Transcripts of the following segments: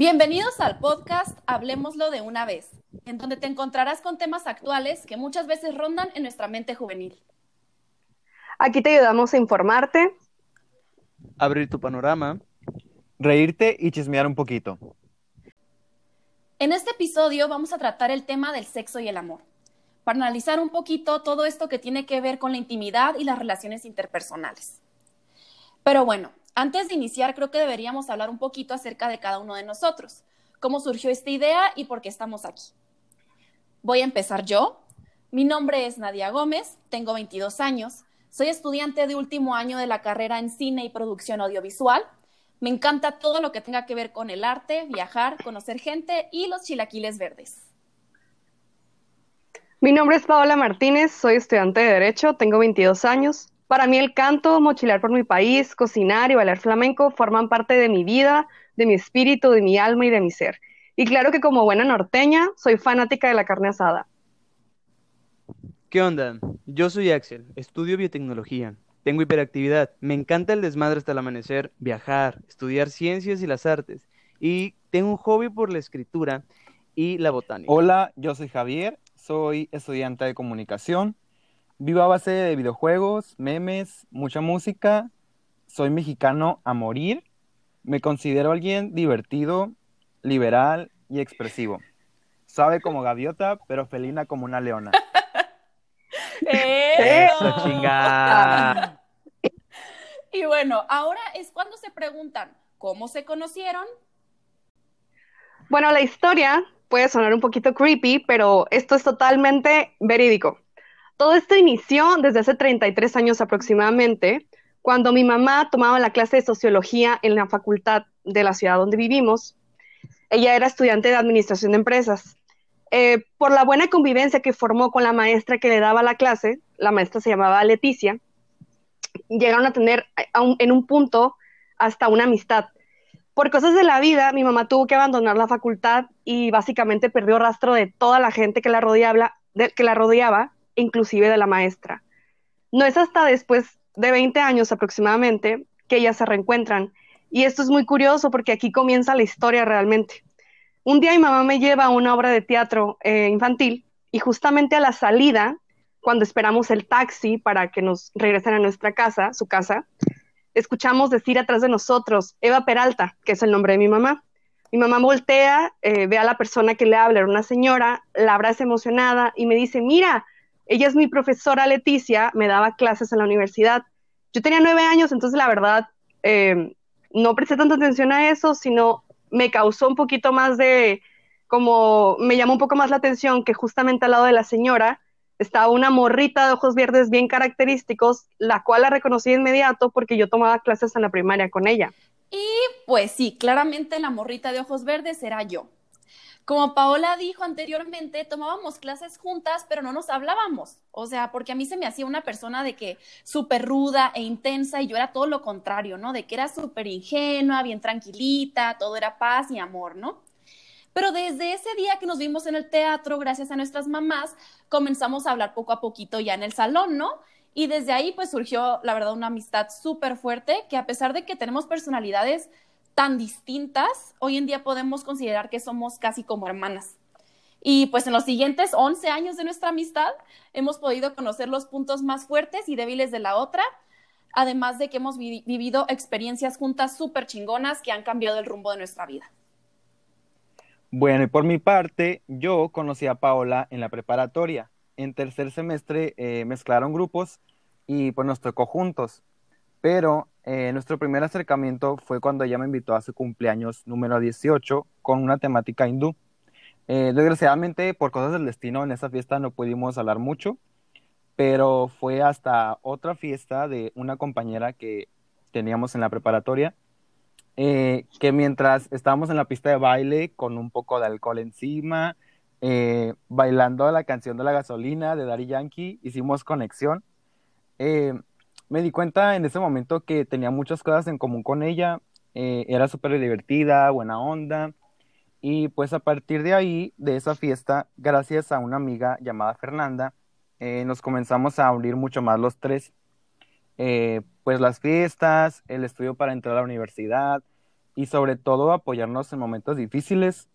Bienvenidos al podcast Hablemoslo de una vez, en donde te encontrarás con temas actuales que muchas veces rondan en nuestra mente juvenil. Aquí te ayudamos a informarte, abrir tu panorama, reírte y chismear un poquito. En este episodio vamos a tratar el tema del sexo y el amor, para analizar un poquito todo esto que tiene que ver con la intimidad y las relaciones interpersonales. Pero bueno, antes de iniciar, creo que deberíamos hablar un poquito acerca de cada uno de nosotros, cómo surgió esta idea y por qué estamos aquí. Voy a empezar yo. Mi nombre es Nadia Gómez, tengo 22 años, soy estudiante de último año de la carrera en cine y producción audiovisual. Me encanta todo lo que tenga que ver con el arte, viajar, conocer gente y los chilaquiles verdes. Mi nombre es Paola Martínez, soy estudiante de Derecho, tengo 22 años. Para mí el canto, mochilar por mi país, cocinar y bailar flamenco forman parte de mi vida, de mi espíritu, de mi alma y de mi ser. Y claro que como buena norteña, soy fanática de la carne asada. ¿Qué onda? Yo soy Axel, estudio biotecnología. Tengo hiperactividad, me encanta el desmadre hasta el amanecer, viajar, estudiar ciencias y las artes. Y tengo un hobby por la escritura y la botánica. Hola, yo soy Javier, soy estudiante de comunicación Vivo a base de videojuegos, memes, mucha música. Soy mexicano a morir. Me considero alguien divertido, liberal y expresivo. Sabe como gaviota, pero felina como una leona. ¡Eso! chinga! Y bueno, ahora es cuando se preguntan, ¿cómo se conocieron? Bueno, la historia puede sonar un poquito creepy, pero esto es totalmente verídico. Todo esto inició desde hace 33 años aproximadamente, cuando mi mamá tomaba la clase de sociología en la facultad de la ciudad donde vivimos. Ella era estudiante de administración de empresas. Eh, por la buena convivencia que formó con la maestra que le daba la clase, la maestra se llamaba Leticia, llegaron a tener en un punto hasta una amistad. Por cosas de la vida, mi mamá tuvo que abandonar la facultad y básicamente perdió rastro de toda la gente que la rodeaba inclusive de la maestra. No es hasta después de 20 años aproximadamente que ellas se reencuentran. Y esto es muy curioso porque aquí comienza la historia realmente. Un día mi mamá me lleva a una obra de teatro eh, infantil y justamente a la salida, cuando esperamos el taxi para que nos regresen a nuestra casa, su casa, escuchamos decir atrás de nosotros, Eva Peralta, que es el nombre de mi mamá. Mi mamá voltea, eh, ve a la persona que le habla, era una señora, la abraza emocionada y me dice, mira, ella es mi profesora Leticia, me daba clases en la universidad. Yo tenía nueve años, entonces la verdad eh, no presté tanta atención a eso, sino me causó un poquito más de, como me llamó un poco más la atención que justamente al lado de la señora estaba una morrita de ojos verdes bien característicos, la cual la reconocí de inmediato porque yo tomaba clases en la primaria con ella. Y pues sí, claramente la morrita de ojos verdes era yo. Como Paola dijo anteriormente, tomábamos clases juntas, pero no nos hablábamos. O sea, porque a mí se me hacía una persona de que súper ruda e intensa y yo era todo lo contrario, ¿no? De que era súper ingenua, bien tranquilita, todo era paz y amor, ¿no? Pero desde ese día que nos vimos en el teatro, gracias a nuestras mamás, comenzamos a hablar poco a poquito ya en el salón, ¿no? Y desde ahí pues surgió, la verdad, una amistad súper fuerte que a pesar de que tenemos personalidades tan distintas, hoy en día podemos considerar que somos casi como hermanas. Y pues en los siguientes 11 años de nuestra amistad hemos podido conocer los puntos más fuertes y débiles de la otra, además de que hemos vivido experiencias juntas súper chingonas que han cambiado el rumbo de nuestra vida. Bueno, y por mi parte, yo conocí a Paola en la preparatoria. En tercer semestre eh, mezclaron grupos y pues nos tocó juntos. Pero eh, nuestro primer acercamiento fue cuando ella me invitó a su cumpleaños número 18 con una temática hindú. Eh, desgraciadamente, por cosas del destino, en esa fiesta no pudimos hablar mucho, pero fue hasta otra fiesta de una compañera que teníamos en la preparatoria, eh, que mientras estábamos en la pista de baile con un poco de alcohol encima, bailando la canción de la gasolina de Daddy Yankee, hicimos conexión me di cuenta en ese momento que tenía muchas cosas en común con ella, eh, era súper divertida, buena onda, y pues a partir de ahí, de esa fiesta, gracias a una amiga llamada Fernanda, eh, nos comenzamos a unir mucho más los tres. Eh, pues las fiestas, el estudio para entrar a la universidad y sobre todo apoyarnos en momentos difíciles,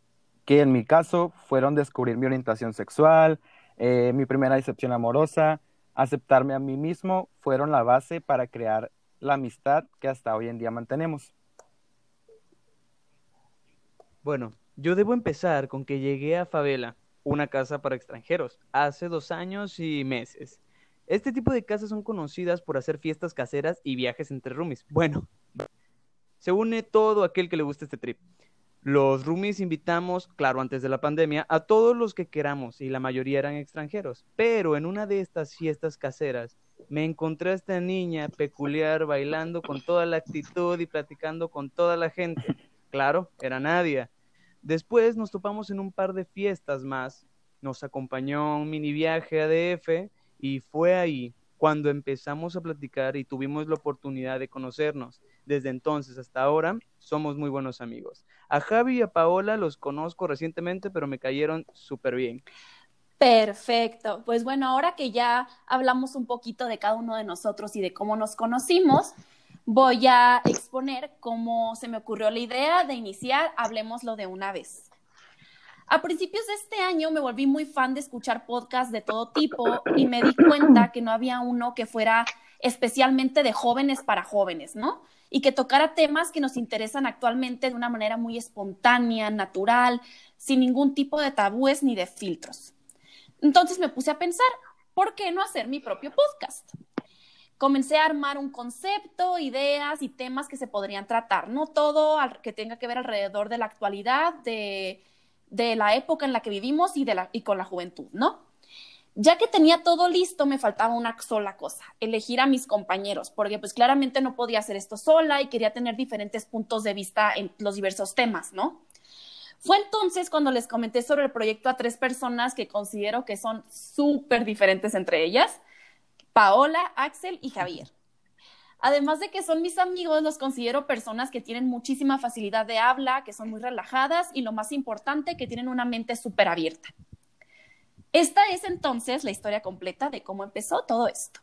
que en mi caso fueron descubrir mi orientación sexual, mi primera decepción amorosa, aceptarme a mí mismo, fueron la base para crear la amistad que hasta hoy en día mantenemos. Bueno, yo debo empezar con que llegué a Favela, una casa para extranjeros, hace dos años y meses. Este tipo de casas son conocidas por hacer fiestas caseras y viajes entre roomies. Bueno, se une todo aquel que le gusta este trip. Los roomies invitamos, claro, antes de la pandemia, a todos los que queramos y la mayoría eran extranjeros. Pero en una de estas fiestas caseras me encontré a esta niña peculiar bailando con toda la actitud y platicando con toda la gente. Claro, era Nadia. Después nos topamos en un par de fiestas más. Nos acompañó un mini viaje a DF y fue ahí cuando empezamos a platicar y tuvimos la oportunidad de conocernos. Desde entonces hasta ahora somos muy buenos amigos. A Javi y a Paola los conozco recientemente, pero me cayeron súper bien. Perfecto. Pues bueno, ahora que ya hablamos un poquito de cada uno de nosotros y de cómo nos conocimos, voy a exponer cómo se me ocurrió la idea de iniciar Hablemoslo de una vez. A principios de este año me volví muy fan de escuchar podcasts de todo tipo y me di cuenta que no había uno que fuera especialmente de jóvenes para jóvenes, ¿no? Y que tocara temas que nos interesan actualmente de una manera muy espontánea, natural, sin ningún tipo de tabúes ni de filtros. Entonces me puse a pensar, ¿por qué no hacer mi propio podcast? comencé a armar un concepto, ideas y temas que se podrían tratar, no todo que tenga que ver alrededor de la actualidad, de, la época en la que vivimos y, de y con la juventud, ¿no? Ya que tenía todo listo, me faltaba una sola cosa, elegir a mis compañeros, porque pues claramente no podía hacer esto sola y quería tener diferentes puntos de vista en los diversos temas, ¿no? Fue entonces cuando les comenté sobre el proyecto a tres personas que considero que son súper diferentes entre ellas, Paola, Axel y Javier. Además de que son mis amigos, los considero personas que tienen muchísima facilidad de habla, que son muy relajadas y lo más importante, que tienen una mente súper abierta. Esta es entonces la historia completa de cómo empezó todo esto.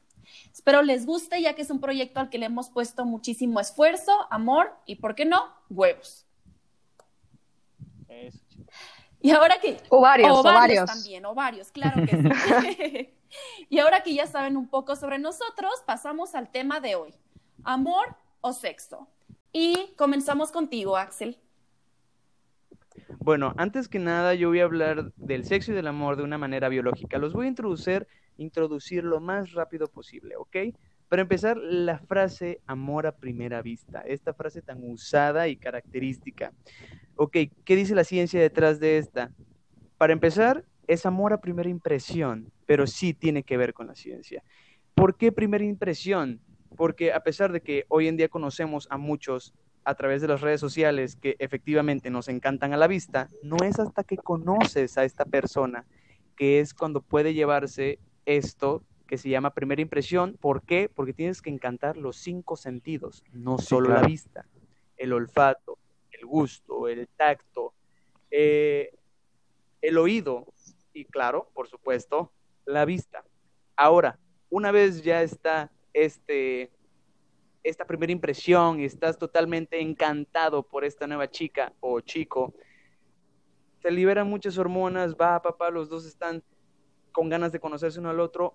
Espero les guste ya que es un proyecto al que le hemos puesto muchísimo esfuerzo, amor y, ¿por qué no?, huevos. Y ahora que... Ovarios, ovarios. También, ovarios, claro que sí. y ahora que ya saben un poco sobre nosotros, pasamos al tema de hoy. Amor o sexo. Y comenzamos contigo, Axel. Bueno, antes que nada yo voy a hablar del sexo y del amor de una manera biológica. Los voy a introducir, introducir lo más rápido posible, ¿ok? Para empezar, la frase amor a primera vista, esta frase tan usada y característica. Ok, ¿qué dice la ciencia detrás de esta? Para empezar, es amor a primera impresión, pero sí tiene que ver con la ciencia. ¿Por qué primera impresión? Porque a pesar de que hoy en día conocemos a muchos a través de las redes sociales que efectivamente nos encantan a la vista, no es hasta que conoces a esta persona que es cuando puede llevarse esto que se llama primera impresión. ¿Por qué? Porque tienes que encantar los cinco sentidos, no solo la vista, el olfato, el gusto, el tacto, eh, el oído y claro, por supuesto, la vista. Ahora, una vez ya está este, esta primera impresión estás totalmente encantado por esta nueva chica o chico, se liberan muchas hormonas, va, papá, los dos están con ganas de conocerse uno al otro,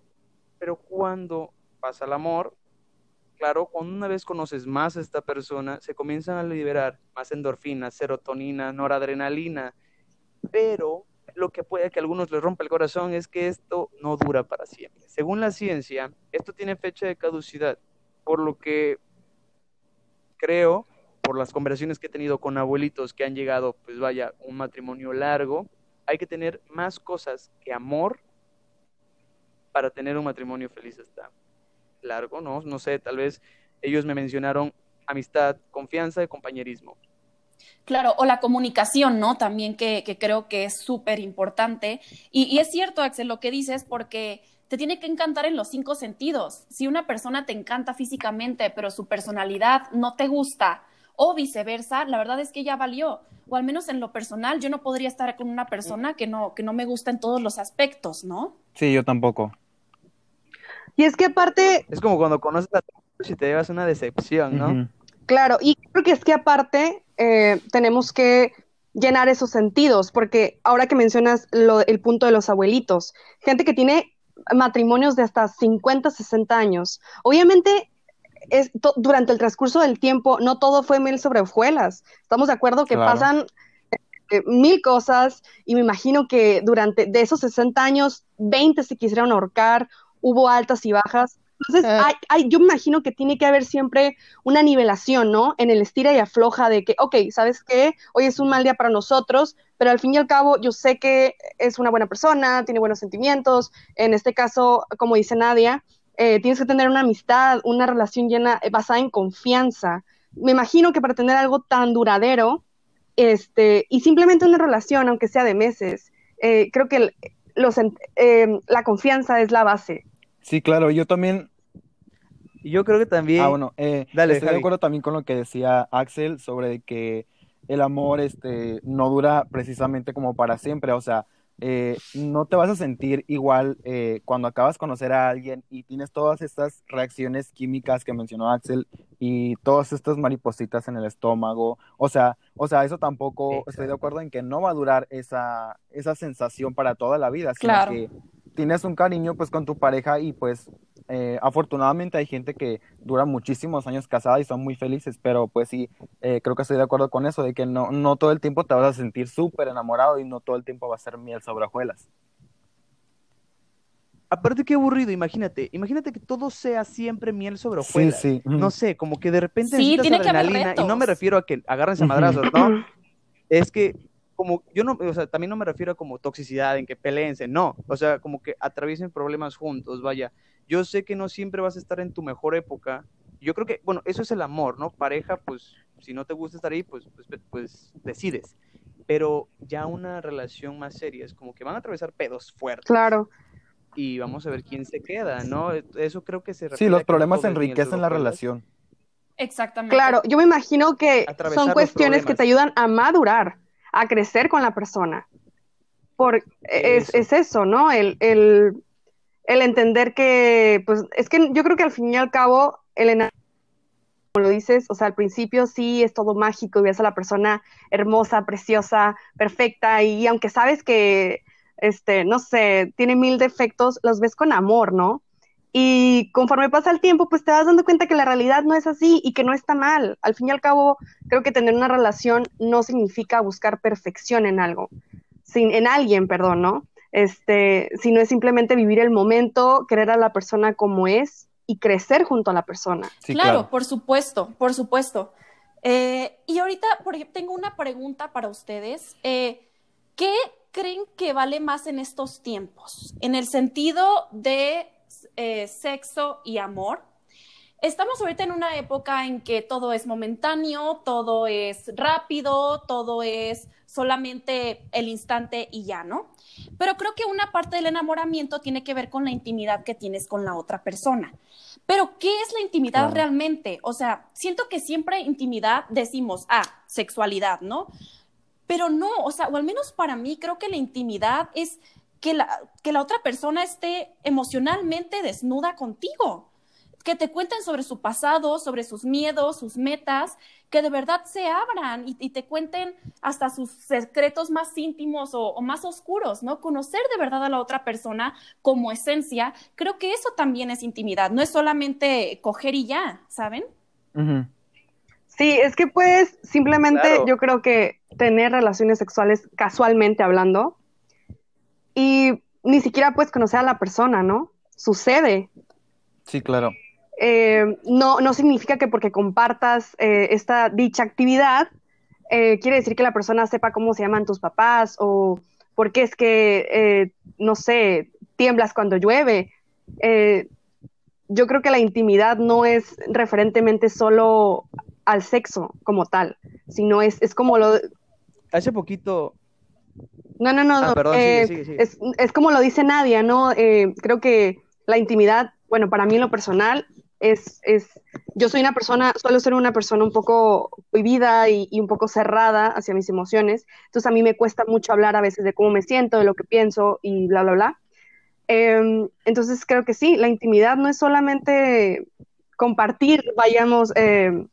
pero cuando pasa el amor, claro, cuando una vez conoces más a esta persona, se comienzan a liberar más endorfinas, serotonina, noradrenalina, pero lo que puede que a algunos les rompa el corazón es que esto no dura para siempre. Según la ciencia, esto tiene fecha de caducidad, por lo que creo, por las conversaciones que he tenido con abuelitos que han llegado, pues vaya, un matrimonio largo, hay que tener más cosas que amor para tener un matrimonio feliz hasta largo, ¿no? No sé, tal vez ellos me mencionaron amistad, confianza y compañerismo. Claro, o la comunicación, ¿no? También que, creo que es súper importante. Y, y, es cierto, Axel, lo que dices, porque te tiene que encantar en los cinco sentidos. Si una persona te encanta físicamente, pero su personalidad no te gusta, o viceversa, la verdad es que ya valió. O al menos en lo personal, yo no podría estar con una persona que no, que no me gusta en todos los aspectos, ¿no? Sí, yo tampoco. Y es que aparte... Es como cuando conoces a tu si te llevas una decepción, ¿no? Claro, y creo que es que aparte eh, tenemos que llenar esos sentidos, porque ahora que mencionas el punto de los abuelitos, gente que tiene matrimonios de hasta 50, 60 años, obviamente es durante el transcurso del tiempo no todo fue mil sobre hojuelas. Estamos de acuerdo que pasan eh, mil cosas y me imagino que durante de esos 60 años 20 se quisieron ahorcar, hubo altas y bajas. Entonces, eh. hay, yo me imagino que tiene que haber siempre una nivelación, ¿no? En el estira y afloja de que, ok, ¿sabes qué? Hoy es un mal día para nosotros, pero al fin y al cabo yo sé que es una buena persona, tiene buenos sentimientos. En este caso, como dice Nadia, eh, tienes que tener una amistad, una relación llena, eh, basada en confianza. Me imagino que para tener algo tan duradero, este, y simplemente una relación, aunque sea de meses, eh, creo que los, la confianza es la base. Sí, claro, yo también. Yo creo que también. Ah, bueno, Dale, estoy de acuerdo también con lo que decía Axel sobre que el amor este, no dura precisamente como para siempre. O sea, eh, no te vas a sentir igual eh, cuando acabas de conocer a alguien y tienes todas estas reacciones químicas que mencionó Axel y todas estas maripositas en el estómago. O sea, o sea, eso tampoco estoy de acuerdo en que no va a durar esa, esa sensación para toda la vida, sino que tienes un cariño pues con tu pareja y pues eh, afortunadamente hay gente que dura muchísimos años casada y son muy felices, pero pues sí, eh, creo que estoy de acuerdo con eso, de que no, no todo el tiempo te vas a sentir súper enamorado y no todo el tiempo va a ser miel sobre hojuelas. Aparte qué aburrido, imagínate, imagínate que todo sea siempre miel sobre hojuelas. Sí, sí. No sé, como que de repente sí, tiene adrenalina y no me refiero a que agarren a madrazos, ¿no? es que como yo no, o sea, también no me refiero a como toxicidad, en que peleense, no, o sea, como que atraviesen problemas juntos, vaya, yo sé que no siempre vas a estar en tu mejor época. Yo creo que, bueno, eso es el amor, ¿no? Pareja, pues, si no te gusta estar ahí, pues, pues, pues decides. Pero ya una relación más seria es como que van a atravesar pedos fuertes. Claro. Y vamos a ver quién se queda, ¿no? Eso creo que se Sí, los problemas enriquecen la relación. Exactamente. Claro, yo me imagino que son cuestiones que te ayudan a madurar, a crecer con la persona. Por, es, es, eso, ¿no? El, el, el entender que, pues, es que yo creo que al fin y al cabo, el como lo dices, o sea, al principio sí es todo mágico y ves a la persona hermosa, preciosa, perfecta, y aunque sabes que, este, no sé, tiene mil defectos, los ves con amor, ¿no? Y conforme pasa el tiempo, pues te vas dando cuenta que la realidad no es así y que no está mal. Al fin y al cabo, creo que tener una relación no significa buscar perfección en algo, sin, en alguien, perdón, ¿no? este, sino es simplemente vivir el momento, querer a la persona como es y crecer junto a la persona. claro, por supuesto, por supuesto. Eh, y ahorita tengo una pregunta para ustedes. Eh, ¿Qué creen que vale más en estos tiempos? En el sentido de eh, sexo y amor. Estamos ahorita en una época en que todo es momentáneo, todo es rápido, todo es solamente el instante y ya, ¿no? Pero creo que una parte del enamoramiento tiene que ver con la intimidad que tienes con la otra persona. Pero, ¿qué es la intimidad realmente? O sea, siento que siempre intimidad decimos, ah, sexualidad, ¿no? Pero no, o sea, o al menos para mí creo que la intimidad es que la, que la otra persona esté emocionalmente desnuda contigo que te cuenten sobre su pasado, sobre sus miedos, sus metas, que de verdad se abran y, te cuenten hasta sus secretos más íntimos o, más oscuros, ¿no? Conocer de verdad a la otra persona como esencia, creo que eso también es intimidad, no es solamente coger y ya, ¿saben? Sí, es que puedes simplemente, yo creo que tener relaciones sexuales casualmente hablando y ni siquiera puedes conocer a la persona, ¿no? Sucede. Sí, claro. Eh, no, no significa que porque compartas eh, esta dicha actividad, eh, quiere decir que la persona sepa cómo se llaman tus papás o por qué es que, no sé, tiemblas cuando llueve. yo creo que la intimidad no es referentemente solo al sexo como tal, sino es, es como lo... Hace poquito... No, no, no, ah, Es, es, como lo dice Nadia, ¿no? creo que la intimidad, bueno, para mí en lo personal, es, es, yo soy una persona, suelo ser una persona un poco vivida y, un poco cerrada hacia mis emociones, entonces a mí me cuesta mucho hablar a veces de cómo me siento, de lo que pienso y bla, bla, bla. Em, entonces creo que sí, la intimidad no es solamente compartir, vayamos, em,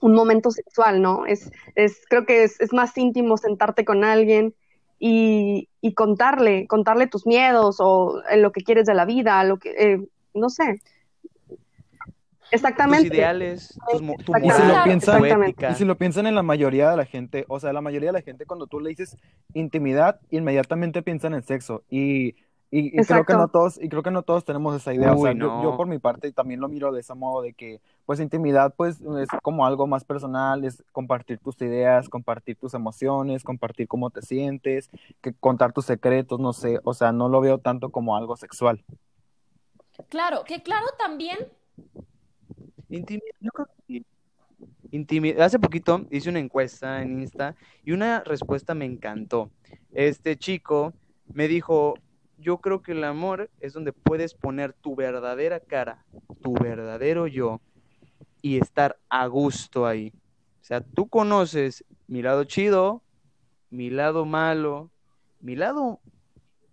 un momento sexual, ¿no? Es, es creo que es, es más íntimo sentarte con alguien y, y, contarle, contarle tus miedos o en lo que quieres de la vida, lo que, eh, no sé. Exactamente. Tus ideales, tus, tu y si, lo piensan, Exactamente. y si lo piensan en la mayoría de la gente, o sea, la mayoría de la gente cuando tú le dices intimidad, inmediatamente piensan en sexo. Y, y, y creo que no todos, y creo que no todos tenemos esa idea. o sea, yo, por mi parte también lo miro de ese modo de que, pues, intimidad, pues, es como algo más personal, es compartir tus ideas, compartir tus emociones, compartir cómo te sientes, que contar tus secretos, no sé, o sea, no lo veo tanto como algo sexual. Claro, que claro también, Intimidad, yo creo que sí. Intimi- Hace poquito hice una encuesta en Insta y una respuesta me encantó. Este chico me dijo, yo creo que el amor es donde puedes poner tu verdadera cara, tu verdadero yo y estar a gusto ahí. O sea, tú conoces mi lado chido, mi lado malo, mi lado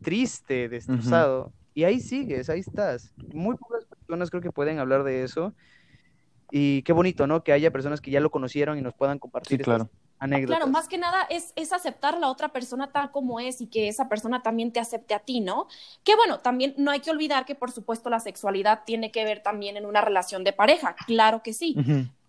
triste, destrozado, y ahí sigues, ahí estás. Muy pocas personas creo que pueden hablar de eso. Y qué bonito, ¿no? Que haya personas que ya lo conocieron y nos puedan compartir Sí, estas claro. Anécdotas. claro, más que nada es, es aceptar a la otra persona tal como es y que esa persona también te acepte a ti, ¿no? Que bueno, también no hay que olvidar que por supuesto la sexualidad tiene que ver también en una relación de pareja, claro que sí.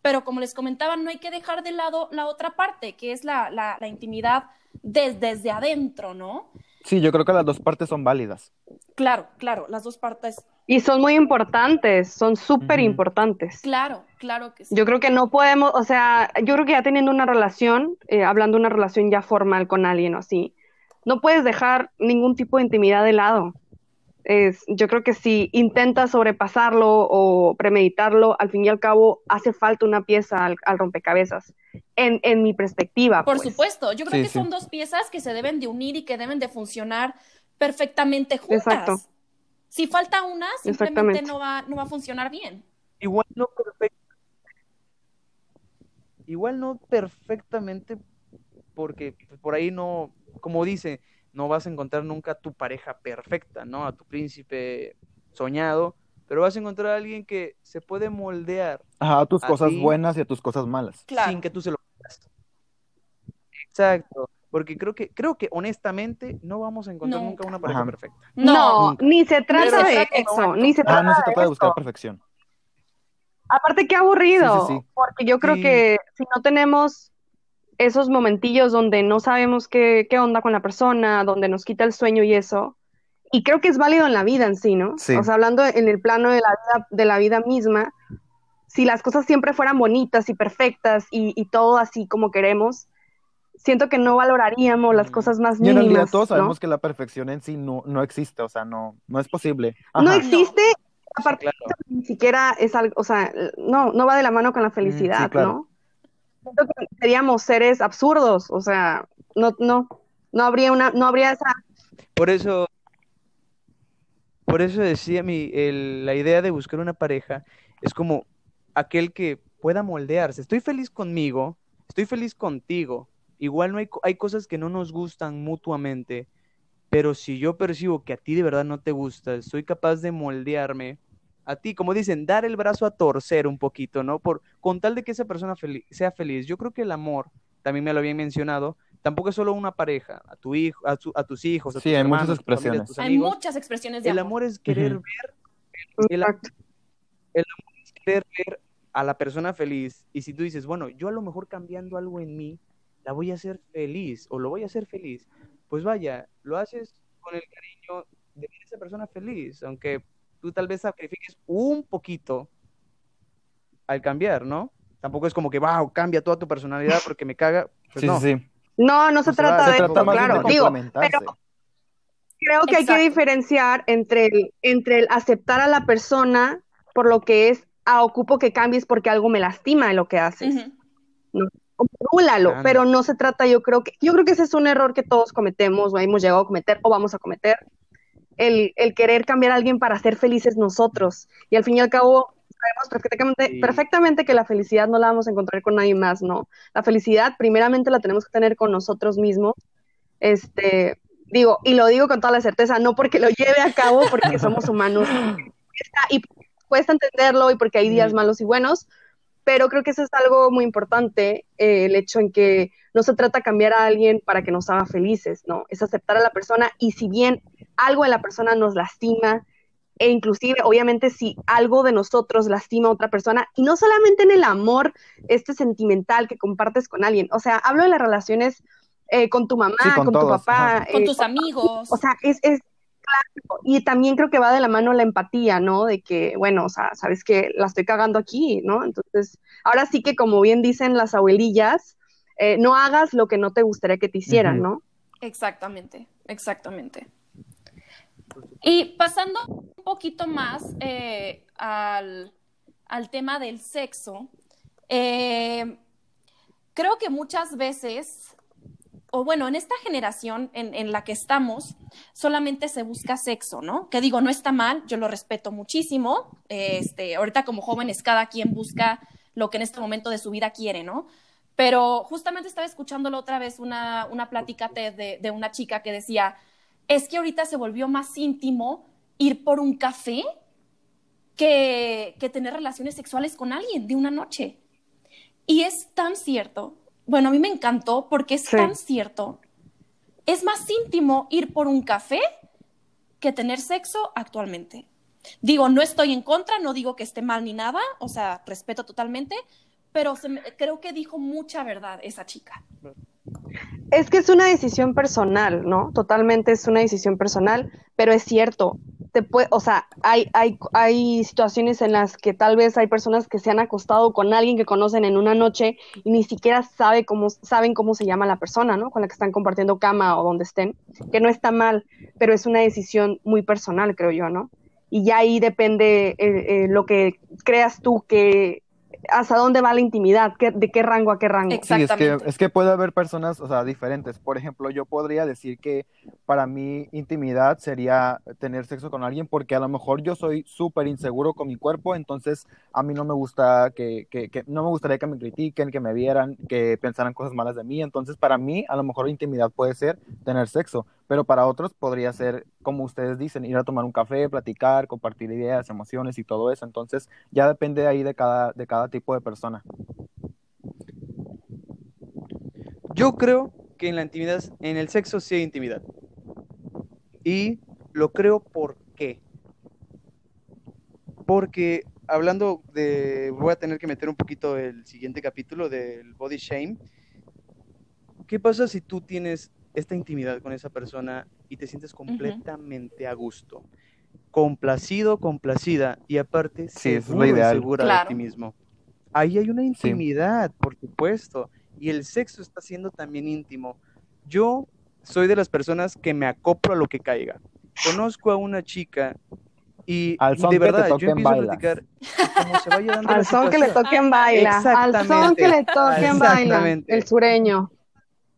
Pero como les comentaba, no hay que dejar de lado la otra parte, que es la, la, la intimidad des- desde adentro, ¿no? Sí, yo creo que las dos partes son válidas. Claro, claro, las dos partes. Y son muy importantes, son súper importantes. Claro, claro que sí. Yo creo que no podemos, o sea, yo creo que ya teniendo una relación, eh, hablando de una relación ya formal con alguien o así, no puedes dejar ningún tipo de intimidad de lado. Es, yo creo que si intentas sobrepasarlo o premeditarlo, al fin y al cabo hace falta una pieza al, al rompecabezas, en, en mi perspectiva. Por pues. supuesto, yo creo Sí, que sí. son dos piezas que se deben de unir y que deben de funcionar perfectamente juntas. Exacto. Si falta una, simplemente no va, no va a funcionar bien. Igual no perfectamente. Igual no perfectamente, porque por ahí no, como dice, no vas a encontrar nunca a tu pareja perfecta, ¿no? A tu príncipe soñado, pero vas a encontrar a alguien que se puede moldear Ajá, a tus A cosas ti. buenas y a tus cosas malas. Claro. sin que tú se lo. Exacto, porque creo que, creo que honestamente no vamos a encontrar Nunca. nunca una pareja Ajá. perfecta. No, Nunca. ni se trata de eso, ni se Ah, trata no se trata de buscar perfección. Aparte, qué aburrido, Sí, sí, sí. porque yo creo Sí. que si no tenemos esos momentillos donde no sabemos qué, qué onda con la persona, donde nos quita el sueño y eso, y creo que es válido en la vida en sí, ¿no? Sí. O sea, hablando en el plano de la vida, de la vida misma, si las cosas siempre fueran bonitas y perfectas y, y todo así como queremos, siento que no valoraríamos las Mm. cosas más Y en realidad mínimas, todos ¿no? sabemos que la perfección en sí no, no existe, o sea, no, no es posible. No existe, aparte Claro. ni siquiera es algo, o sea, no, no va de la mano con la felicidad, claro. ¿no? Siento que seríamos seres absurdos, o sea, no, no, no habría una, no habría esa, Por eso, por eso decía mi, el- la idea de buscar una pareja es como aquel que pueda moldearse. Estoy feliz conmigo, estoy feliz contigo. Igual no hay, hay cosas que no nos gustan mutuamente, pero si yo percibo que a ti de verdad no te gusta, soy capaz de moldearme a ti, como dicen, dar el brazo a torcer un poquito, ¿no? Por, con tal de que esa persona fel- sea feliz. Yo creo que el amor, también me lo habían mencionado, tampoco es solo una pareja, a tu hijo, a, tu- a tus hijos, a Sí, tus hay muchas hermanos, tu familia, expresiones. Hay muchas expresiones de El amor. amor es querer ver, el, Exacto. es querer ver a la persona feliz. Y si tú dices, bueno, yo a lo mejor cambiando algo en mí, la voy a hacer feliz o lo voy a hacer feliz, pues vaya, lo haces con el cariño de ver a esa persona feliz, aunque tú tal vez sacrifiques un poquito al cambiar, ¿no? Tampoco es como que, wow, cambia toda tu personalidad porque me caga. Pues Sí, no. sí, sí. No, no se va, trata se de trata claro, de digo, pero creo que hay que diferenciar entre el, entre el aceptar a la persona por lo que es, a ocupo que cambies porque algo me lastima de lo que haces. Ujú. Rúlalo, pero no se trata, yo creo que, yo creo que ese es un error que todos cometemos o hemos llegado a cometer o vamos a cometer. El, el querer cambiar a alguien para ser felices nosotros. Y al fin y al cabo, sabemos perfectamente, Sí. perfectamente que la felicidad no la vamos a encontrar con nadie más, ¿no? La felicidad primeramente la tenemos que tener con nosotros mismos. Este, digo, y lo digo con toda la certeza, no porque lo lleve a cabo, porque somos humanos y cuesta- entenderlo y porque hay días malos y buenos, pero creo que eso es algo muy importante, eh, el hecho en que no se trata de cambiar a alguien para que nos haga felices, ¿no? Es aceptar a la persona y si bien algo en la persona nos lastima, e inclusive, obviamente, si algo de nosotros lastima a otra persona, y no solamente en el amor este sentimental que compartes con alguien, o sea, hablo de las relaciones eh, con tu mamá, con, tu papá, con tus amigos. O sea, es, es claro, y también creo que va de la mano la empatía, ¿no? De que, bueno, o sea, sabes que la estoy cagando aquí, ¿no? Entonces, ahora sí que como bien dicen las abuelillas, eh, no hagas lo que no te gustaría que te hicieran, ¿no? Exactamente, exactamente. Y pasando un poquito más eh, al, al, tema del sexo, eh, creo que muchas veces o bueno, en esta generación en, la que estamos, solamente se busca sexo, ¿no? Que digo, no está mal, yo lo respeto muchísimo. Este, ahorita como jóvenes, cada quien busca lo que en este momento de su vida quiere, ¿no? Pero justamente estaba escuchándolo otra vez una, una plática de, de una chica que decía, es que ahorita se volvió más íntimo ir por un café que, que tener relaciones sexuales con alguien de una noche. Y es tan cierto, bueno, a mí me encantó porque es tan cierto. Es más íntimo ir por un café que tener sexo actualmente. Digo, no estoy en contra, no digo que esté mal ni nada, o sea, respeto totalmente, pero creo que dijo mucha verdad esa chica. Es que es una decisión personal, ¿no? Totalmente es una decisión personal, pero es cierto, te puede, o sea, hay, hay, hay situaciones en las que tal vez hay personas que se han acostado con alguien que conocen en una noche y ni siquiera sabe cómo, saben cómo se llama la persona, ¿no? Con la que están compartiendo cama o donde estén, que no está mal, pero es una decisión muy personal, creo yo, ¿no? Y ya ahí depende eh, eh, lo que creas tú que hasta dónde va la intimidad, de qué rango a qué rango. Sí, es que, es que puede haber personas, o sea, diferentes. Por ejemplo, yo podría decir que para mí intimidad sería tener sexo con alguien porque a lo mejor yo soy súper inseguro con mi cuerpo, entonces a mí no me gusta que, que, que, no me gustaría que me critiquen, que me vieran, que pensaran cosas malas de mí. Entonces, para mí, a lo mejor intimidad puede ser tener sexo pero para otros podría ser, como ustedes dicen, ir a tomar un café, platicar, compartir ideas, emociones y todo eso. Entonces, ya depende ahí de cada, de cada tipo de persona. Yo creo que en la intimidad, en el sexo sí hay intimidad. Y lo creo por qué. Porque hablando de, voy a tener que meter un poquito el siguiente capítulo del body shame. ¿Qué pasa si tú tienes esta intimidad con esa persona y te sientes completamente a gusto, complacido, complacida y aparte sí, segura de ti mismo. Ahí hay una intimidad, por supuesto, y el sexo está siendo también íntimo. Yo soy de las personas que me acoplo a lo que caiga. Conozco a una chica y de verdad yo empiezo a platicar al son que le toquen baila, al son que le toquen baila, el sureño.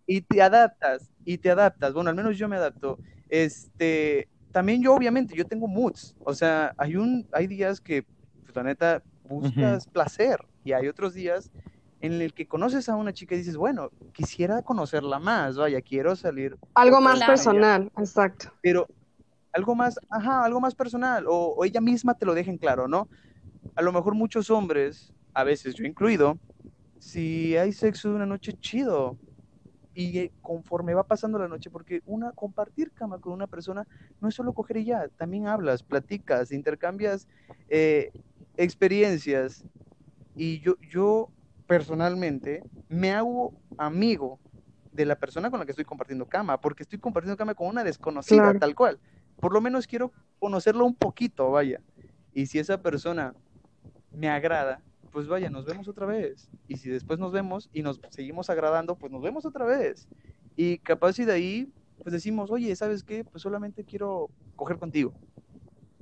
Y te adaptas, y te adaptas. Bueno, al menos yo me adapto. Este, también yo obviamente, yo tengo moods. O sea, hay un, hay días que, pues, la neta, buscas placer y hay otros días en el que conoces a una chica y dices, bueno, quisiera conocerla más, vaya, quiero salir. Algo más personal, exacto. Pero algo más, ajá, algo más personal, o, o, ella misma te lo dejen claro, ¿no? A lo mejor muchos hombres, a veces yo incluido, si hay sexo de una noche chido, y eh, conforme va pasando la noche, porque una compartir cama con una persona no es solo coger y ya, también hablas, platicas, intercambias eh, experiencias. Y yo, yo personalmente me hago amigo de la persona con la que estoy compartiendo cama, porque estoy compartiendo cama con una desconocida, tal cual. Por lo menos quiero conocerlo un poquito, vaya. Y si esa persona me agrada, pues vaya, nos vemos otra vez. Y si después nos vemos y nos seguimos agradando, pues nos vemos otra vez. Y capaz y de ahí, pues decimos, oye, ¿sabes qué? Pues solamente quiero coger contigo.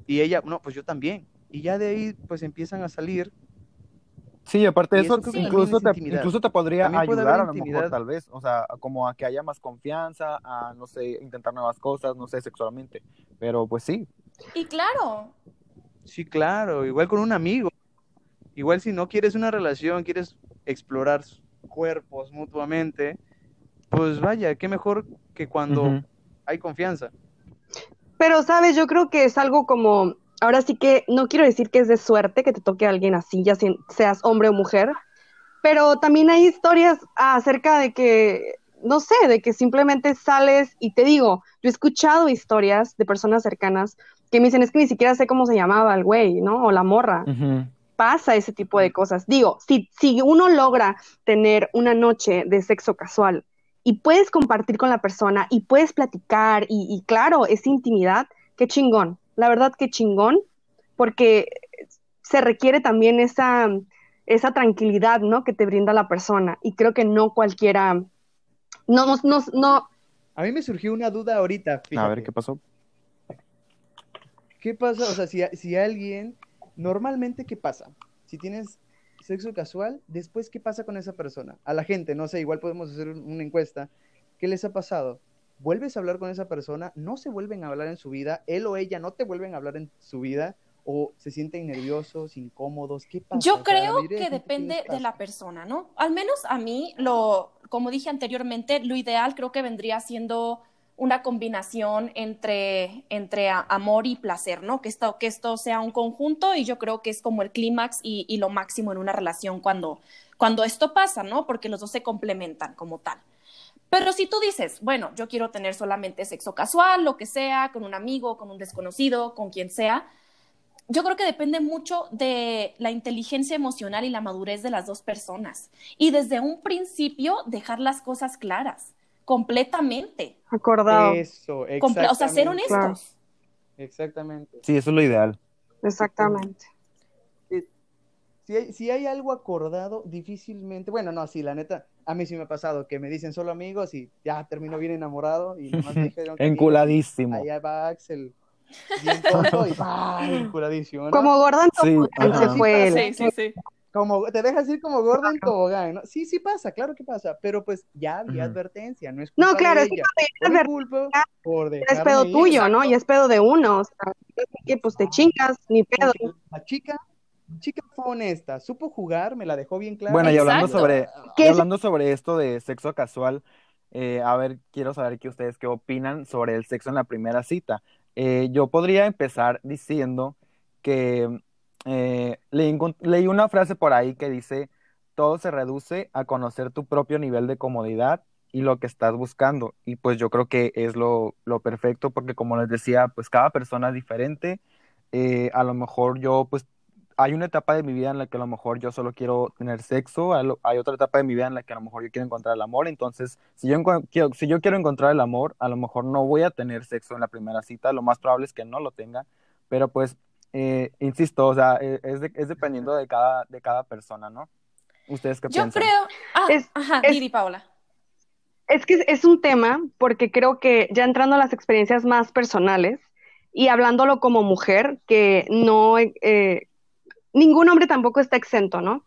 Y ella, no, pues yo también. Y ya de ahí, pues empiezan a salir. Sí, aparte de eso, incluso, te, incluso te podría ayudar a lo mejor, tal vez. O sea, como a que haya más confianza, a, no sé, intentar nuevas cosas, no sé, sexualmente. Pero pues sí. Y claro. Sí, claro, igual con un amigo. Igual si no quieres una relación, quieres explorar cuerpos mutuamente, pues vaya, qué mejor que cuando hay confianza. Pero, sabes, yo creo que es algo como ahora sí que no quiero decir que es de suerte que te toque a alguien así, ya seas hombre o mujer, pero también hay historias acerca de que, no sé, de que simplemente sales y te digo, yo he escuchado historias de personas cercanas que me dicen, es que ni siquiera sé cómo se llamaba el güey, ¿no? O la morra. Pasa ese tipo de cosas. Digo, si, si uno logra tener una noche de sexo casual y puedes compartir con la persona y puedes platicar y, y claro, es intimidad, qué chingón. La verdad, qué chingón, porque se requiere también esa esa tranquilidad, ¿no? Que te brinda la persona. Y creo que no cualquiera, no, no, no. A mí me surgió una duda ahorita. A ver, ¿qué pasó? ¿Qué pasa? O sea, si, si alguien, normalmente, ¿qué pasa? Si tienes sexo casual, después, ¿qué pasa con esa persona? A la gente, no sé, igual podemos hacer una encuesta. ¿Qué les ha pasado? ¿Vuelves a hablar con esa persona? ¿No se vuelven a hablar en su vida? ¿Él o ella no te vuelven a hablar en su vida? o se sienten nerviosos, incómodos? ¿Qué pasa? Yo creo que depende de la persona, ¿no? Al menos a mí, lo, como dije anteriormente, lo ideal creo que vendría siendo una combinación entre, entre amor y placer, ¿no? Que esto, que esto sea un conjunto y yo creo que es como el clímax y, y, lo máximo en una relación cuando, cuando esto pasa, ¿no? Porque los dos se complementan como tal. Pero si tú dices, bueno, yo quiero tener solamente sexo casual, lo que sea, con un amigo, con un desconocido, con quien sea, yo creo que depende mucho de la inteligencia emocional y la madurez de las dos personas. Y desde un principio dejar las cosas claras, completamente. Acordado. Eso, exactamente. o sea, ser honestos. Exactamente. Sí, eso es lo ideal. Exactamente. Si hay, si hay algo acordado, difícilmente, bueno, no, sí, la neta, a mí sí me ha pasado que me dicen solo amigos y ya termino bien enamorado y nomás me dijeron Enculadísimo. Allá va Axel bien tonto y ¡pah! curadísimo. ¿no? Como Gordon sí, se fue Sí, sí, sí. Como, te dejas ir como Gordon Tobogán, ¿no? Sí, sí pasa, claro que pasa, pero pues ya había advertencia, no es culpa No, claro, de es que culpa, por es pedo ir. tuyo, ¿no? Y es pedo de uno, o sea, que pues te chingas, ni pedo. La chica, chica fue honesta, supo jugar, me la dejó bien clara. Bueno, y hablando Exacto. sobre, ¿Qué y hablando sobre esto de sexo casual, eh, a ver, quiero saber qué ustedes qué opinan sobre el sexo en la primera cita. Eh, yo podría empezar diciendo que eh, leí, una frase por ahí que dice, todo se reduce a conocer tu propio nivel de comodidad y lo que estás buscando. Y pues yo creo que es lo, perfecto porque como les decía, pues cada persona es diferente. Eh, a lo mejor yo pues hay una etapa de mi vida en la que a lo mejor yo solo quiero tener sexo, hay, otra etapa de mi vida en la que a lo mejor yo quiero encontrar el amor, entonces si yo, si yo quiero encontrar el amor, a lo mejor no voy a tener sexo en la primera cita, lo más probable es que no lo tenga, pero pues, eh, insisto, o sea, eh, es, de- es dependiendo de cada, de cada persona, ¿no? ¿Ustedes qué Yo piensan? creo. Ah, Es- ajá, es- Didi Paola. Es que es, es un tema, porque creo que ya entrando a las experiencias más personales y hablándolo como mujer, que no, eh, ningún hombre tampoco está exento, ¿no?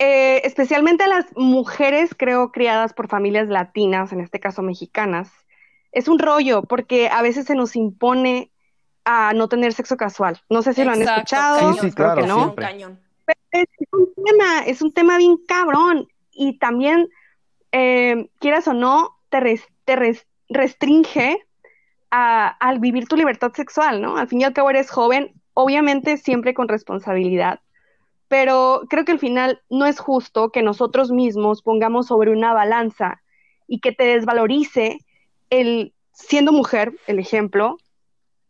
Eh, especialmente a las mujeres, creo, criadas por familias latinas, en este caso mexicanas, es un rollo, porque a veces se nos impone a no tener sexo casual. No sé si lo han escuchado, cañón, Sí, sí, creo que claro, no. cañón, cañón. es un tema, es un tema bien cabrón. Y también, eh, quieras o no, te, res- te res- restringe a- al vivir tu libertad sexual, ¿no? Al fin y al cabo eres joven, obviamente siempre con responsabilidad. Pero creo que al final no es justo que nosotros mismos pongamos sobre una balanza y que te desvalorice el, siendo mujer, el ejemplo,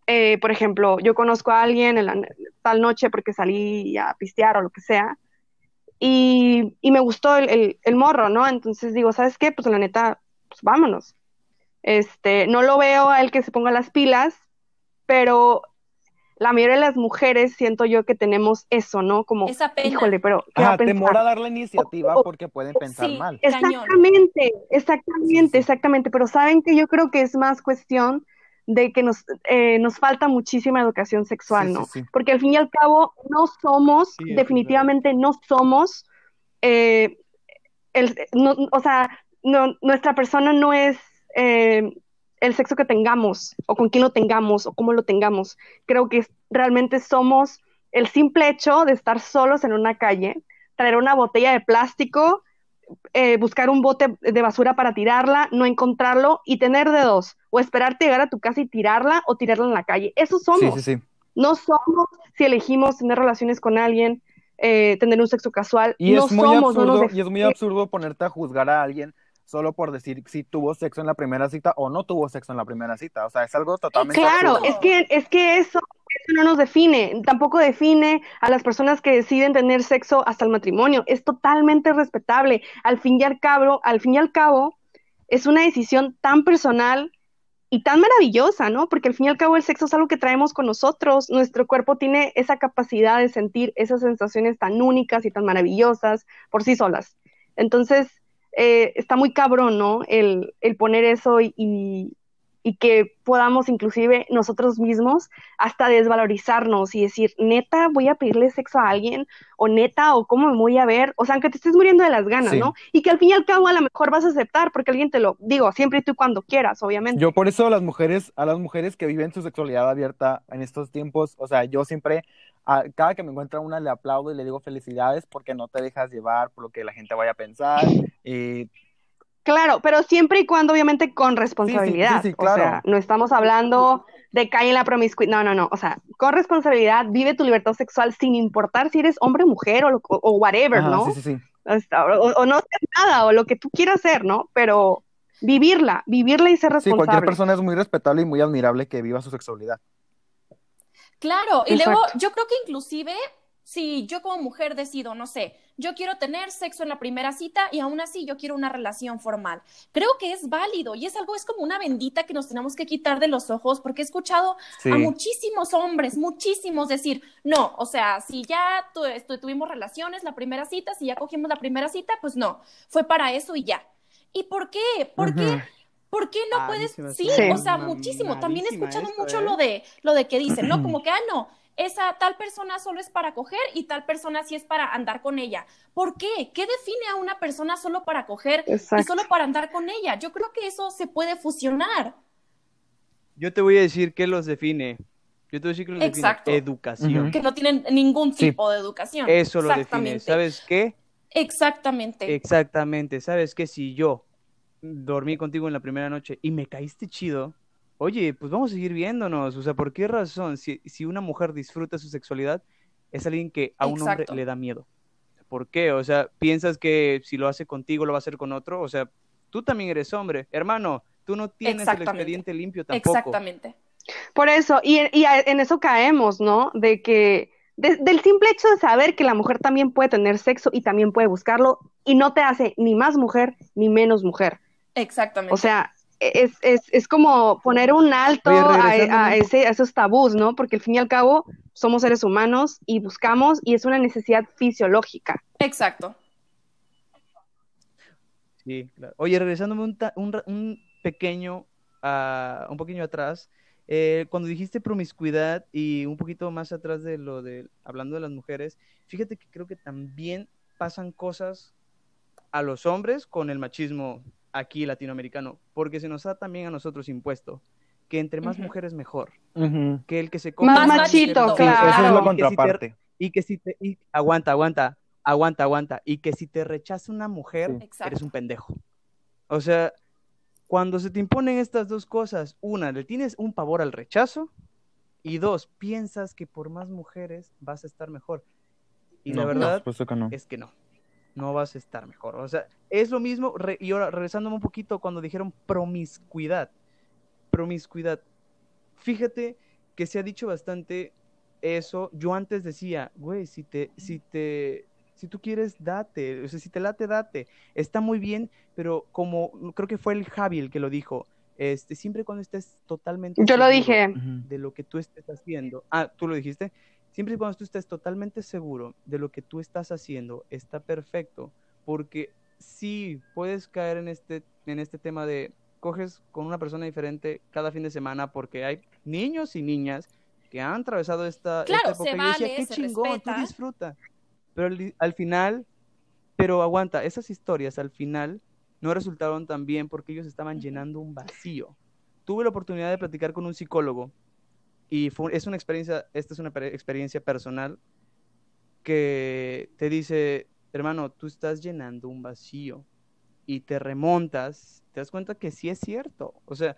eh, por ejemplo, yo conozco a alguien en la tal noche porque salí a pistear o lo que sea, y, y me gustó el, el- el morro, ¿no? Entonces digo, ¿sabes qué? Pues la neta, pues vámonos. Este, no lo veo a él que se ponga las pilas, pero la mayoría de las mujeres siento yo que tenemos eso, ¿no? Como, Esa pena. híjole, pero ¿qué va Ajá, a temor a dar la iniciativa O- o- porque pueden pensar Sí. mal. Exactamente, exactamente, sí. exactamente. Pero saben que yo creo que es más cuestión de que nos, eh, nos falta muchísima educación sexual, Sí, ¿no? sí. Porque al fin y al cabo no somos, definitivamente no somos, eh, el, no- o sea, no- nuestra persona no es eh, el sexo que tengamos, o con quién lo tengamos, o cómo lo tengamos. Creo que realmente somos el simple hecho de estar solos en una calle, traer una botella de plástico, eh, buscar un bote de basura para tirarla, no encontrarlo y tener de dos, o esperarte llegar a tu casa y tirarla o tirarla en la calle. Eso somos. sí, sí. No somos si elegimos tener relaciones con alguien, eh, tener un sexo casual. Y, no es muy somos, no absurdo, nos y es muy absurdo ponerte a juzgar a alguien solo por decir si tuvo sexo en la primera cita o no tuvo sexo en la primera cita. O sea, es algo totalmente Claro, absurdo. es que, es que eso, eso no nos define, tampoco define a las personas que deciden tener sexo hasta el matrimonio. Es totalmente respetable. Al fin y al cabo, al fin y al cabo, es una decisión tan personal y tan maravillosa, ¿no? Porque al fin y al cabo el sexo es algo que traemos con nosotros. Nuestro cuerpo tiene esa capacidad de sentir esas sensaciones tan únicas y tan maravillosas por sí solas. Entonces, eh, está muy cabrón, ¿no? El, el poner eso y, y, y que podamos inclusive nosotros mismos hasta desvalorizarnos y decir, neta, voy a pedirle sexo a alguien, o neta, o cómo me voy a ver, o sea, aunque te estés muriendo de las ganas, Sí. ¿no? Y que al fin y al cabo a lo mejor vas a aceptar, porque alguien te lo, digo, siempre y tú cuando quieras, obviamente. Yo por eso a las mujeres, a las mujeres que viven su sexualidad abierta en estos tiempos, o sea, yo siempre, a cada que me encuentro una le aplaudo y le digo felicidades porque no te dejas llevar por lo que la gente vaya a pensar. Y Claro, pero siempre y cuando obviamente con responsabilidad. sí, sí, O sea, claro. no estamos hablando de caer en la promiscuidad. No, no, no. O sea, con responsabilidad, vive tu libertad sexual sin importar si eres hombre, mujer o, lo- o- o whatever, Ajá, ¿no? sí, sí, sí. Hasta- o, o no hacer nada, o lo que tú quieras hacer, ¿no? Pero vivirla, vivirla y ser Sí, cualquier responsable. persona es muy respetable y muy admirable que viva su sexualidad. Claro, y luego yo creo que inclusive si yo como mujer decido, no sé, yo quiero tener sexo en la primera cita y aún así yo quiero una relación formal, creo que es válido y es algo, es como una bendita que nos tenemos que quitar de los ojos porque he escuchado Sí. a muchísimos hombres, muchísimos decir, no, o sea, si ya tu- estu- tuvimos relaciones la primera cita, si ya cogimos la primera cita, pues no, fue para eso y ya. ¿Y por qué? ¿Por qué? ¿Por qué no Ah, puedes? Sí, o sea, muchísimo. También he escuchado mucho ¿eh? lo de lo de que dicen, ¿no? Como que, ah, no, esa tal persona solo es para coger y tal persona sí es para andar con ella. ¿Por qué? ¿Qué define a una persona solo para coger y solo para andar con ella? Yo creo que eso se puede fusionar. Yo te voy a decir qué los define. Yo te voy a decir qué los Exacto. define. Educación. Que no tienen ningún Sí. tipo de educación. Eso lo define. Exactamente. ¿Sabes qué? Exactamente. Exactamente. ¿Sabes qué? Si yo dormí contigo en la primera noche y me caíste chido, oye, pues vamos a seguir viéndonos. O sea, ¿por qué razón? Si, si una mujer disfruta su sexualidad, es alguien que a un hombre le da miedo. ¿Por qué? O sea, piensas que si lo hace contigo lo va a hacer con otro. O sea, tú también eres hombre. Hermano, tú no tienes el expediente limpio tampoco. Exactamente. Por eso, y, y a- en eso caemos, ¿no? De que, de- del simple hecho de saber que la mujer también puede tener sexo y también puede buscarlo, y no te hace ni más mujer ni menos mujer. Exactamente. O sea, es, es, es como poner un alto Oye, a, ese, a esos tabús, ¿no? Porque al fin y al cabo somos seres humanos y buscamos, y es una necesidad fisiológica. Exacto. Sí, claro. Oye, regresándome un, ta- un, ra- un pequeño, ah, un pequeño atrás, eh, cuando dijiste promiscuidad y un poquito más atrás de lo de, hablando de las mujeres, fíjate que creo que también pasan cosas a los hombres con el machismo aquí latinoamericano, porque se nos da también a nosotros impuesto que entre más mujeres mejor, que el que se come Más más machito, Sí, claro. eso es la y que si te- contraparte. y que si te, y- aguanta, aguanta, aguanta, aguanta, y que si te rechaza una mujer, Sí. eres un pendejo. O sea, cuando se te imponen estas dos cosas, una, le tienes un pavor al rechazo, y dos, piensas que por más mujeres vas a estar mejor. Y la No, verdad supuesto que no. es que no, no vas a estar mejor. O sea, es lo mismo, re- y ahora regresándome un poquito cuando dijeron promiscuidad, promiscuidad. Fíjate que se ha dicho bastante eso. Yo antes decía, güey, si te, si te, si tú quieres, date. O sea, si te late, date. Está muy bien, pero como creo que fue el Javi el que lo dijo, este, siempre cuando estés totalmente Yo lo dije. De lo que tú estés haciendo. Ah, tú lo dijiste. Siempre y cuando tú estés totalmente seguro de lo que tú estás haciendo, está perfecto. Porque sí puedes caer en este, en este tema de coges con una persona diferente cada fin de semana porque hay niños y niñas que han atravesado esta, esta Claro, época se y decía, vale, qué se chingón, respeta". tú disfruta. Pero al, al final, pero aguanta, esas historias al final no resultaron tan bien porque ellos estaban llenando un vacío. Tuve la oportunidad de platicar con un psicólogo y fue, es una experiencia, esta es una per- experiencia personal que te dice, hermano, tú estás llenando un vacío y te remontas, te das cuenta que sí es cierto. O sea,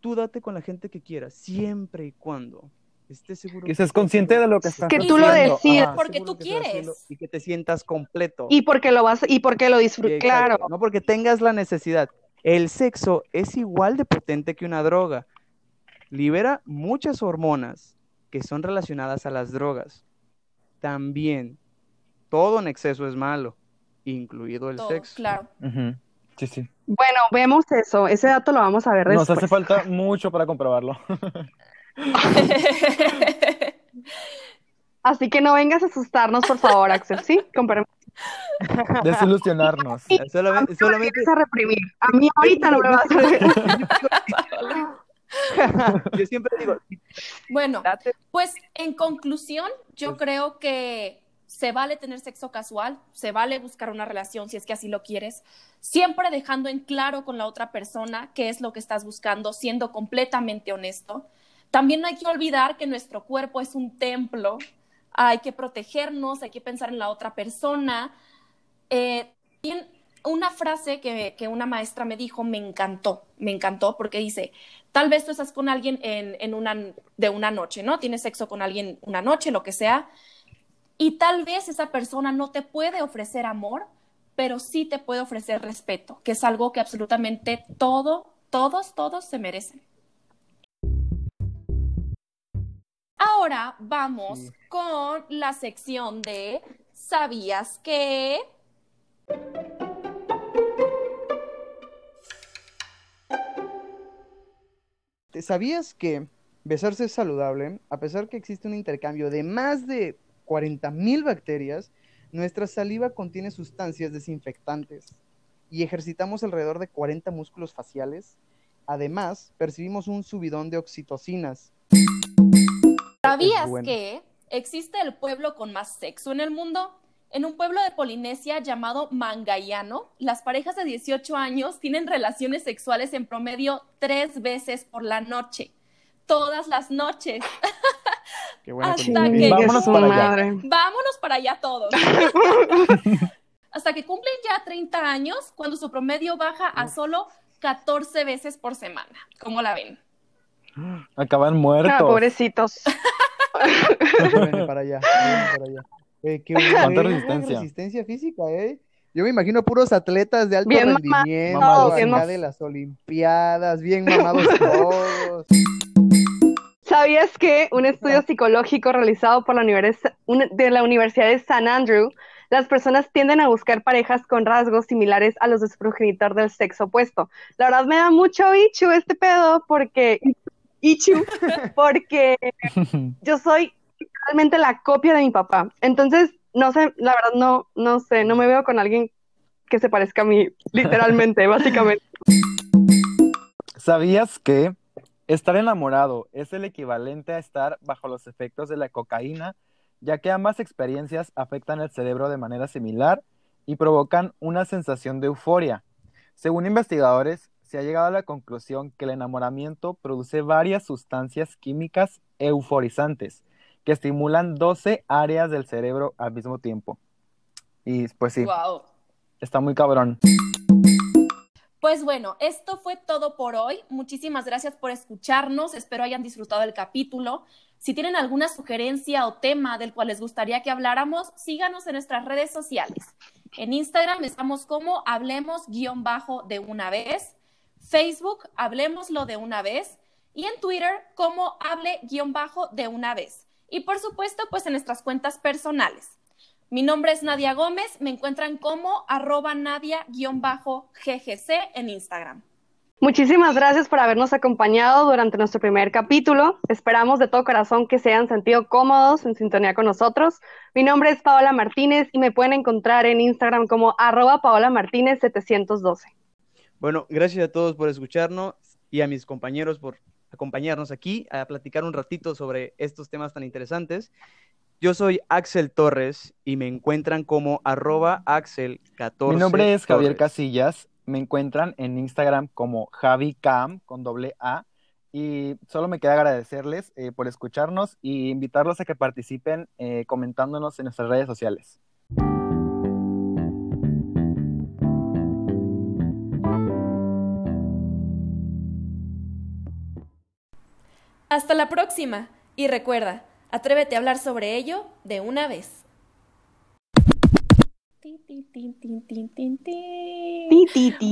tú date con la gente que quieras, siempre y cuando estés seguro. Que seas consciente de lo que estás Que tú lo haciendo. Ajá. Porque tú quieres. Y que te sientas completo. Y porque lo vas, y porque lo disfrutas, claro. No porque tengas la necesidad. El sexo es igual de potente que una droga. Libera muchas hormonas que son relacionadas a las drogas. También, todo en exceso es malo, incluido el Todo, sexo. claro. Sí, sí. Bueno, vemos eso. Ese dato lo vamos a ver Nos después. hace falta mucho para comprobarlo. Así que no vengas a asustarnos, por favor, Axel. ¿Sí? Con permiso. Desilusionarnos. Solamente, solamente- a reprimir. A mí ahorita no me vas a reprimir. yo siempre digo, Bueno, date pues en conclusión, yo creo que se vale tener sexo casual, se vale buscar una relación si es que así lo quieres, siempre dejando en claro con la otra persona qué es lo que estás buscando, siendo completamente honesto. También no hay que olvidar que nuestro cuerpo es un templo, hay que protegernos, hay que pensar en la otra persona. Eh, una frase que, que una maestra me dijo me encantó, me encantó porque dice, tal vez tú estás con alguien en, en una, de una noche, ¿no? Tienes sexo con alguien una noche, lo que sea, y tal vez esa persona no te puede ofrecer amor, pero sí te puede ofrecer respeto, que es algo que absolutamente todo, todos, todos se merecen. Ahora vamos Sí. con la sección de ¿Sabías que? ¿Te ¿Sabías que besarse es saludable? A pesar que existe un intercambio de más de 40.000 bacterias, nuestra saliva contiene sustancias desinfectantes y ejercitamos alrededor de 40 músculos faciales. Además, percibimos un subidón de oxitocinas. ¿Sabías bueno. que existe el pueblo con más sexo en el mundo? En un pueblo de Polinesia llamado Mangayano, las parejas de 18 años tienen relaciones sexuales en promedio tres veces por la noche. Todas las noches. Qué buena Hasta que Vámonos para allá. madre. Vámonos para allá todos. Hasta que cumplen ya 30 años, cuando su promedio baja a solo 14 veces por semana. ¿Cómo la ven? Acaban Ah, muertos. pobrecitos. Llévenme para allá, para allá. Eh, qué buena, ¿Cuánta eh, buena resistencia? resistencia física, ¿eh? Yo me imagino puros atletas de alto Bien rendimiento, bien mamados. de las Olimpiadas, bien mamados todos. ¿Sabías que un estudio psicológico realizado por la, univers- un- de la Universidad de San Andrew, las personas tienden a buscar parejas con rasgos similares a los de su progenitor del sexo opuesto? La verdad me da mucho ichu este pedo porque ichu porque yo soy la copia de mi papá. Entonces, no sé, la verdad no no sé, no me veo con alguien que se parezca a mí, literalmente, básicamente. ¿Sabías que estar enamorado es el equivalente a estar bajo los efectos de la cocaína, ya que ambas experiencias afectan el cerebro de manera similar y provocan una sensación de euforia? Según investigadores, se ha llegado a la conclusión que el enamoramiento produce varias sustancias químicas euforizantes que estimulan 12 áreas del cerebro al mismo tiempo. Y pues sí, Wow. está muy cabrón. Pues bueno, esto fue todo por hoy. Muchísimas gracias por escucharnos. Espero hayan disfrutado el capítulo. Si tienen alguna sugerencia o tema del cual les gustaría que habláramos, síganos en nuestras redes sociales. En Instagram estamos como hablemos guion bajo de una vez. Facebook, hablemoslo de una vez. Y en Twitter como hable guion bajo de una vez. Y por supuesto, pues en nuestras cuentas personales. Mi nombre es Nadia Gómez, me encuentran como arroba nadia-ggc en Instagram. Muchísimas gracias por habernos acompañado durante nuestro primer capítulo. Esperamos de todo corazón que se hayan sentido cómodos en sintonía con nosotros. Mi nombre es Paola Martínez y me pueden encontrar en Instagram como arroba Paola Martínez 712. Bueno, gracias a todos por escucharnos y a mis compañeros por acompañarnos aquí a platicar un ratito sobre estos temas tan interesantes. Yo soy Axel Torres y me encuentran como arroba Axel14. Mi nombre es Javier Torres. Casillas. Me encuentran en Instagram como JaviCam con doble A. Y solo me queda agradecerles eh, por escucharnos y invitarlos a que participen eh, comentándonos en nuestras redes sociales. Hasta la próxima. Y recuerda, atrévete a hablar sobre ello de una vez.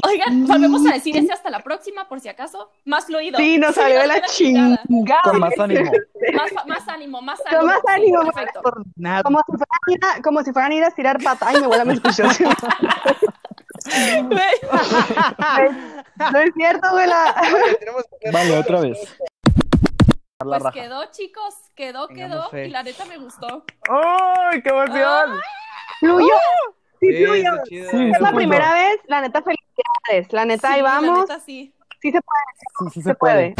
Oigan, volvemos a decir ese hasta la próxima, por si acaso. Más fluido. Sí, nos salió de la chingada. Con más ánimo. Más, fa- más ánimo, más Con ánimo. más sí, ánimo. perfecto. Nada. Como si fueran a ir a, como si fueran a ir a estirar pata. Ay, me huele a mis pichos. Güey, No es cierto, güela. Tenemos que hacer- Vale, otra vez. La Pues raja. quedó, chicos, quedó, quedó. Y la neta me gustó. ¡Ay, qué emoción! Fluyó. Sí, Sí, fluyó. está chido. Sí, Es la primera vez, la neta, felicidades. La neta, Sí, ahí la vamos. neta sí. Sí se puede, Sí, sí se puede.